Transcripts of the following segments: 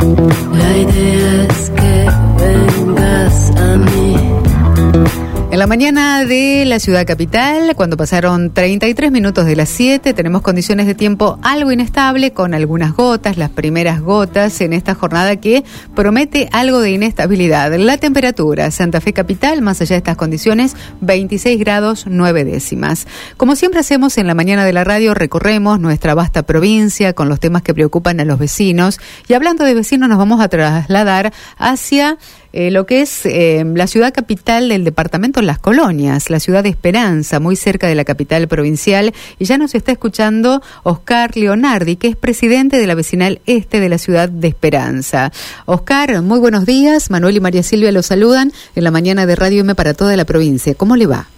La idea es mañana de la ciudad capital, cuando pasaron 33 minutos de las 7, tenemos condiciones de tiempo algo inestable con algunas gotas, las primeras gotas en esta jornada que promete algo de inestabilidad. La temperatura, Santa Fe capital, más allá de estas condiciones, 26 grados 9 décimas. Como siempre hacemos en la mañana de la radio, recorremos nuestra vasta provincia con los temas que preocupan a los vecinos y hablando de vecinos nos vamos a trasladar hacia eh, lo que es eh, la ciudad capital del departamento Las Colonias, la ciudad de Esperanza, muy cerca de la capital provincial. Y ya nos está escuchando Oscar Leonardi, que es presidente de la vecinal este de la ciudad de Esperanza. Oscar, muy buenos días. Manuel y María Silvia los saludan en la mañana de Radio M para toda la provincia. ¿Cómo le va?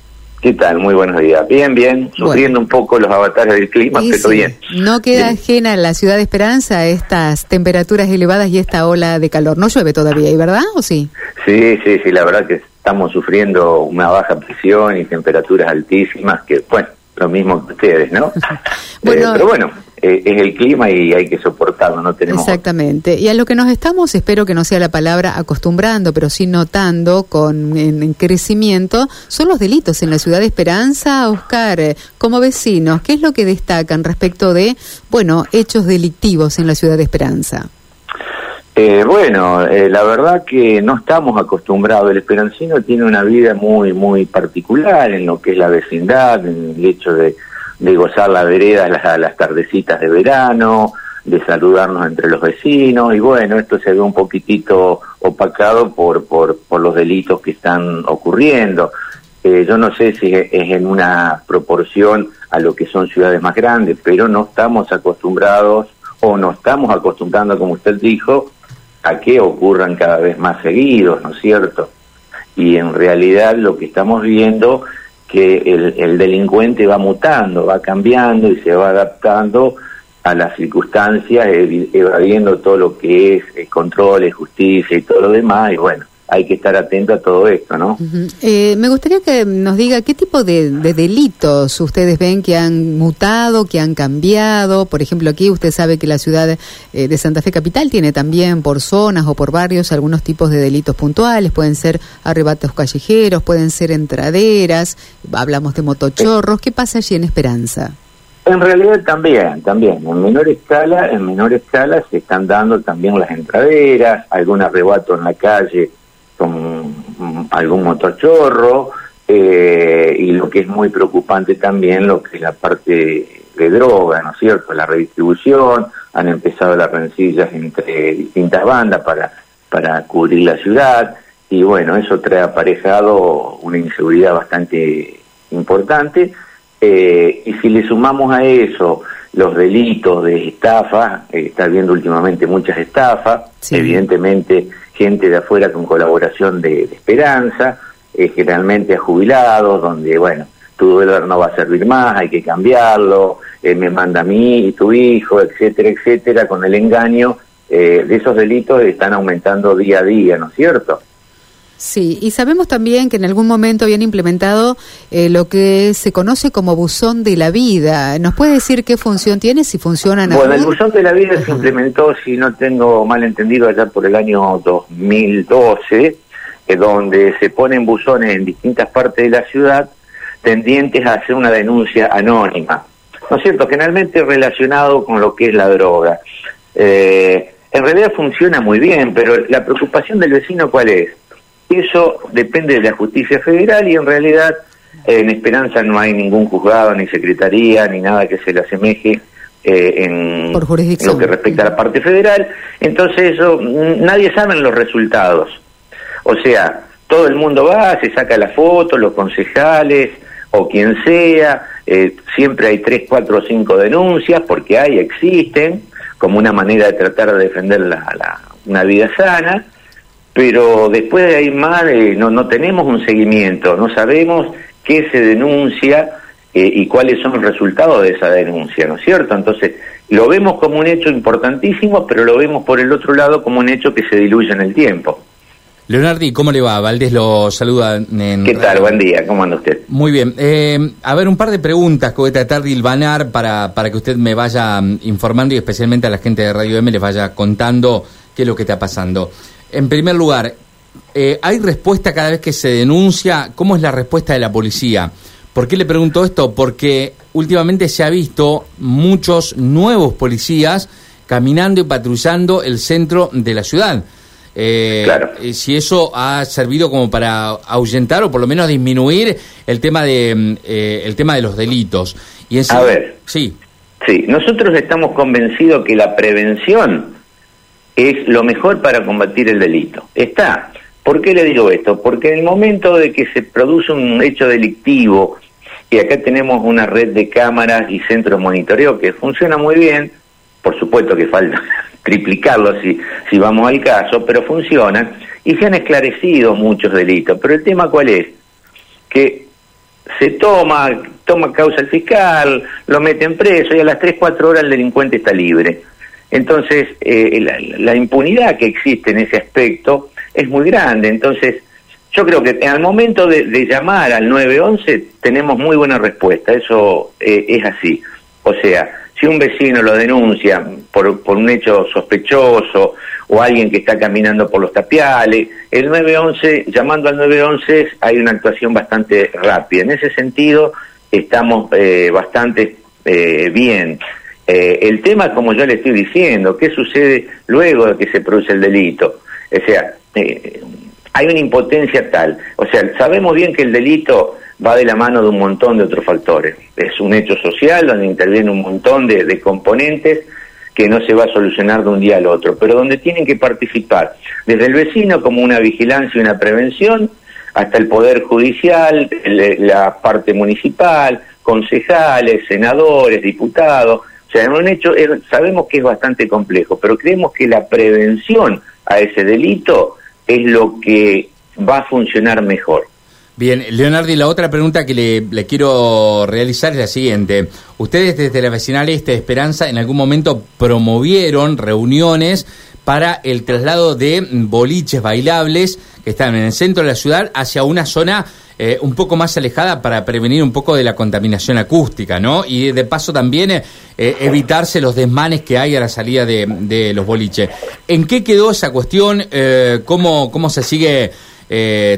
¿Qué tal? Muy buenos días. Bien, bien, sufriendo un poco los avatares del clima, pero bien. No queda ajena la ciudad de Esperanza a estas temperaturas elevadas y esta ola de calor. No llueve todavía, ¿y verdad o sí? Sí, sí, sí, la verdad que estamos sufriendo una baja presión y temperaturas altísimas que, bueno, lo mismo que ustedes, ¿no? bueno, eh, pero bueno, eh, es el clima y hay que soportarlo, no tenemos... Exactamente. Y a lo que nos estamos, espero que no sea la palabra acostumbrando, pero sí notando con en, crecimiento, son los delitos en la ciudad de Esperanza. Oscar, eh, como vecinos, ¿qué es lo que destacan respecto de, bueno, hechos delictivos en la ciudad de Esperanza? Eh, bueno, la verdad que no estamos acostumbrados. El esperancino tiene una vida muy, muy particular en lo que es la vecindad, en el hecho de de gozar la vereda las, las tardecitas de verano, de saludarnos entre los vecinos, y bueno, esto se ve un poquitito opacado por, por, por los delitos que están ocurriendo. Eh, yo no sé si es en una proporción a lo que son ciudades más grandes, pero no estamos acostumbrados o no estamos acostumbrando, como usted dijo, a que ocurran cada vez más seguidos, ¿no es cierto? Y en realidad lo que estamos viendo que el, delincuente va mutando, va cambiando y se va adaptando a las circunstancias, evadiendo todo lo que es, es controles, justicia y todo lo demás, y bueno, hay que estar atento a todo esto, ¿no? eh, me gustaría que nos diga qué tipo de, delitos ustedes ven que han mutado, que han cambiado. Por ejemplo, aquí usted sabe que la ciudad eh, de Santa Fe Capital tiene también por zonas o por barrios algunos tipos de delitos puntuales. Pueden ser arrebatos callejeros, pueden ser entraderas, hablamos de motochorros. ¿Qué pasa allí en Esperanza? En realidad también, también, en menor escala, en menor escala se están dando también las entraderas, algún arrebato en la calle con algún motochorro eh, y lo que es muy preocupante también lo que es la parte de droga, ¿no es cierto? La redistribución, han empezado las rencillas entre distintas bandas para, para cubrir la ciudad y bueno, eso trae aparejado una inseguridad bastante importante eh, y si le sumamos a eso los delitos de estafa, eh, está viendo últimamente muchas estafas, evidentemente gente de afuera con colaboración de, Esperanza, eh, generalmente a jubilados, donde, bueno, tu dólar no va a servir más, hay que cambiarlo, eh, me manda a mí y tu hijo, etcétera, etcétera, con el engaño eh, de esos delitos están aumentando día a día, ¿no es cierto? Sí, y sabemos también que en algún momento habían implementado eh, lo que se conoce como buzón de la vida. ¿Nos puede decir qué función tiene, si funciona? Bueno, el buzón de la vida se implementó, si no tengo mal entendido, allá por el año 2012, eh, donde se ponen buzones en distintas partes de la ciudad tendientes a hacer una denuncia anónima. ¿No es cierto? Generalmente relacionado con lo que es la droga. Eh, en realidad funciona muy bien, pero la preocupación del vecino, ¿cuál es? Eso depende de la justicia federal y en realidad en Esperanza no hay ningún juzgado, ni secretaría, ni nada que se le asemeje eh, en lo que respecta a la parte federal. Entonces eso, nadie sabe los resultados. O sea, todo el mundo va, se saca la foto, los concejales o quien sea, eh, siempre hay tres, cuatro o cinco denuncias porque hay, existen, como una manera de tratar de defender la, una vida sana pero después de ahí más eh, no, no tenemos un seguimiento, no sabemos qué se denuncia eh, y cuáles son los resultados de esa denuncia, ¿no es cierto? Entonces, lo vemos como un hecho importantísimo, pero lo vemos por el otro lado como un hecho que se diluye en el tiempo. Leonardi, ¿cómo le va? Valdés lo saluda. En ¿Qué tal? Buen día, ¿cómo anda usted? Muy bien. Eh, a ver, un par de preguntas que voy a tratar de hilvanar para, para que usted me vaya mm, informando y especialmente a la gente de Radio M les vaya contando qué es lo que está pasando. En primer lugar, eh, ¿hay respuesta cada vez que se denuncia? ¿Cómo es la respuesta de la policía? ¿Por qué le pregunto esto? Porque últimamente se ha visto muchos nuevos policías caminando y patrullando el centro de la ciudad. Eh, Claro. si eso ha servido como para ahuyentar o por lo menos disminuir el tema de mm, eh, el tema de los delitos. Y en A ver. sí, Sí, nosotros estamos convencidos que la prevención es lo mejor para combatir el delito. Está. ¿Por qué le digo esto? Porque en el momento de que se produce un hecho delictivo, y acá tenemos una red de cámaras y centros de monitoreo que funciona muy bien, por supuesto que falta triplicarlo si, si vamos al caso, pero funcionan y se han esclarecido muchos delitos. Pero el tema cuál es? Que se toma, toma causa el fiscal, lo meten preso y a las 3, 4 horas el delincuente está libre. Entonces, eh, la, la impunidad que existe en ese aspecto es muy grande. Entonces, yo creo que al momento de, de llamar al 911 tenemos muy buena respuesta, eso eh, es así. O sea, si un vecino lo denuncia por, por un hecho sospechoso o alguien que está caminando por los tapiales, el 911, llamando al 911 hay una actuación bastante rápida. En ese sentido estamos eh, bastante eh, bien. Eh, el tema, como yo le estoy diciendo, ¿qué sucede luego de que se produce el delito? O sea, eh, hay una impotencia tal. O sea, sabemos bien que el delito va de la mano de un montón de otros factores. Es un hecho social donde interviene un montón de, de componentes que no se va a solucionar de un día al otro, pero donde tienen que participar desde el vecino como una vigilancia y una prevención, hasta el Poder Judicial, la parte municipal, concejales, senadores, diputados. O sea, un hecho, sabemos que es bastante complejo, pero creemos que la prevención a ese delito es lo que va a funcionar mejor. Bien, Leonardo, y la otra pregunta que le, le quiero realizar es la siguiente. Ustedes desde la vecinal Este de Esperanza en algún momento promovieron reuniones para el traslado de boliches bailables que están en el centro de la ciudad hacia una zona eh, un poco más alejada para prevenir un poco de la contaminación acústica, ¿no? Y de paso también eh, evitarse los desmanes que hay a la salida de, los boliches. ¿En qué quedó esa cuestión? Eh, ¿cómo, ¿Cómo se sigue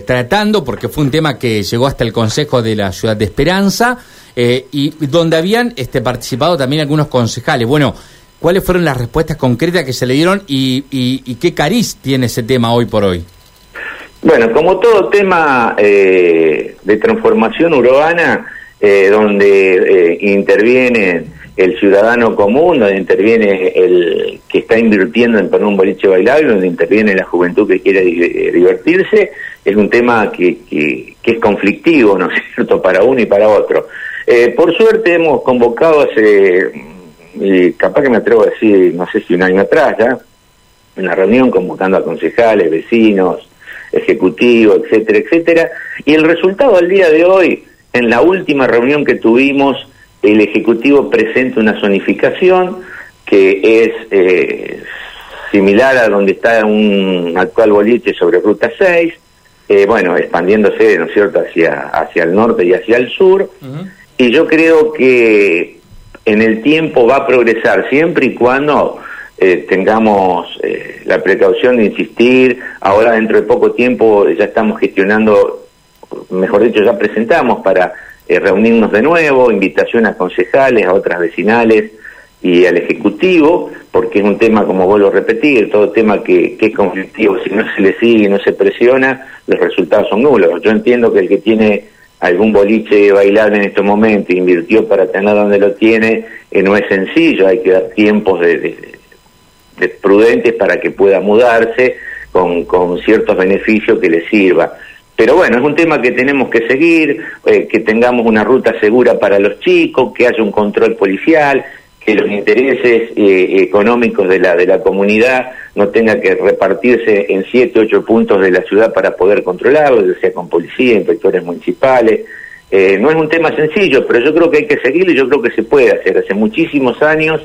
tratando? Porque fue un tema que llegó hasta el Consejo de la Ciudad de Esperanza y donde habían este, participado también algunos concejales. Bueno, ¿cuáles fueron las respuestas concretas que se le dieron y qué cariz tiene ese tema hoy por hoy? Bueno, como todo tema eh, de transformación urbana, eh, donde eh, interviene el ciudadano común, donde interviene el que está invirtiendo en poner un boliche bailable, donde interviene la juventud que quiere di- divertirse, es un tema que, que, que es conflictivo, ¿no es cierto?, para uno y para otro. Eh, por suerte hemos convocado hace, mm, capaz que me atrevo a decir, no sé si un año atrás ya, una reunión convocando a concejales, vecinos, ejecutivo, etcétera, etcétera. Y el resultado al día de hoy, en la última reunión que tuvimos, el ejecutivo presenta una zonificación que es eh, similar a donde está un actual boliche sobre Ruta 6, eh, bueno, expandiéndose, ¿no es cierto?, hacia, hacia el norte y hacia el sur. Y yo creo que en el tiempo va a progresar siempre y cuando eh, tengamos eh, la precaución de insistir. Ahora dentro de poco tiempo ya estamos gestionando, mejor dicho, ya presentamos para eh, reunirnos de nuevo, invitación a concejales, a otras vecinales y al Ejecutivo, porque es un tema, como vuelvo a repetir, todo tema que, es conflictivo, si no se le sigue no se presiona, los resultados son nulos. Yo entiendo que el que tiene algún boliche bailable en estos momentos invirtió para tener donde lo tiene, no es sencillo, hay que dar tiempos de prudentes para que pueda mudarse con, con ciertos beneficios que le sirva. Pero bueno, es un tema que tenemos que seguir, eh, que tengamos una ruta segura para los chicos, que haya un control policial, que los intereses eh, económicos de la, de la comunidad no tengan que repartirse en siete, ocho puntos de la ciudad para poder controlarlo, ya sea con policía, inspectores municipales. Eh, no es un tema sencillo, pero yo creo que hay que seguirlo y yo creo que se puede hacer. Hace muchísimos años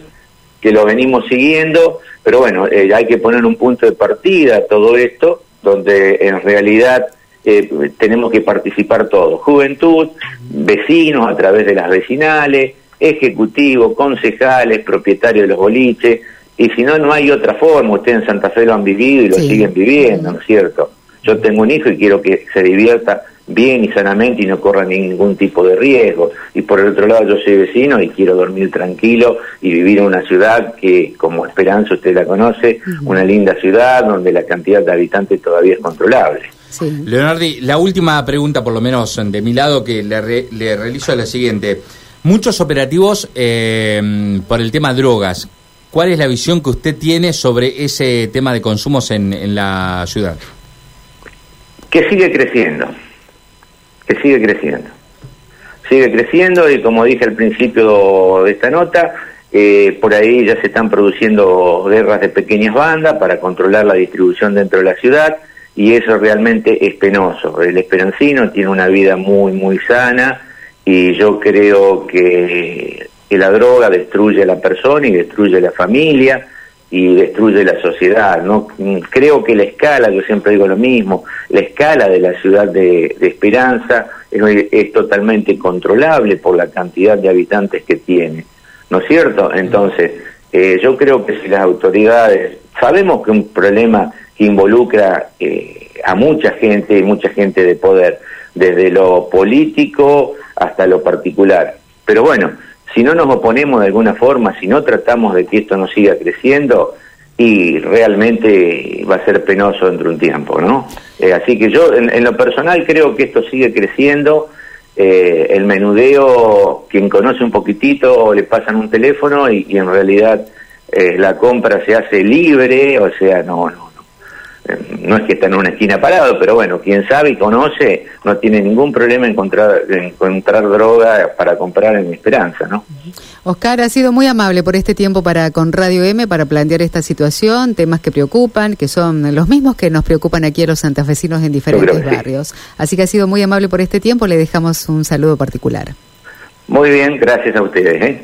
que lo venimos siguiendo, pero bueno, eh, hay que poner un punto de partida a todo esto, donde en realidad eh, tenemos que participar todos, juventud, vecinos a través de las vecinales, ejecutivo, concejales, propietarios de los boliches, Y si no, no hay otra forma. Ustedes en Santa Fe lo han vivido y lo Sí. siguen viviendo, ¿no es cierto? Yo tengo un hijo y quiero que se divierta bien y sanamente y no corra ningún tipo de riesgo. Y por el otro lado, yo soy vecino y quiero dormir tranquilo y vivir en una ciudad que, como Esperanza, usted la conoce, una linda ciudad donde la cantidad de habitantes todavía es controlable. Sí. Leonardi, la última pregunta, por lo menos de mi lado, que le, re- le realizo es la siguiente. Muchos operativos eh, por el tema drogas. ¿Cuál es la visión que usted tiene sobre ese tema de consumos en, en la ciudad? que sigue creciendo, que sigue creciendo. Sigue creciendo y como dije al principio de esta nota, eh, por ahí ya se están produciendo guerras de pequeñas bandas para controlar la distribución dentro de la ciudad y eso realmente es penoso. El esperancino tiene una vida muy, muy sana y yo creo que, que la droga destruye a la persona y destruye a la familia y destruye la sociedad. ¿no? Creo que la escala, yo siempre digo lo mismo, la escala de la ciudad de, Esperanza es, totalmente controlable por la cantidad de habitantes que tiene, ¿no es cierto? Entonces, eh, yo creo que si las autoridades, sabemos que un problema que involucra eh, a mucha gente, mucha gente de poder, desde lo político hasta lo particular, pero bueno, si no nos oponemos de alguna forma, si no tratamos de que esto no siga creciendo, y realmente va a ser penoso dentro de un tiempo, ¿no? Eh, así que yo, en, lo personal, creo que esto sigue creciendo. Eh, el menudeo, quien conoce un poquitito, le pasan un teléfono y, y en realidad eh, la compra se hace libre, o sea, no, no, no. Es que está en una esquina parado, pero bueno, quien sabe y conoce no tiene ningún problema en encontrar, en encontrar droga para comprar en Esperanza, ¿no? Oscar ha sido muy amable por este tiempo para con Radio M para plantear esta situación, temas que preocupan, que son los mismos que nos preocupan aquí a los santafesinos en diferentes sí. barrios. Así que ha sido muy amable por este tiempo, le dejamos un saludo particular. Muy bien, gracias a ustedes. ¿eh?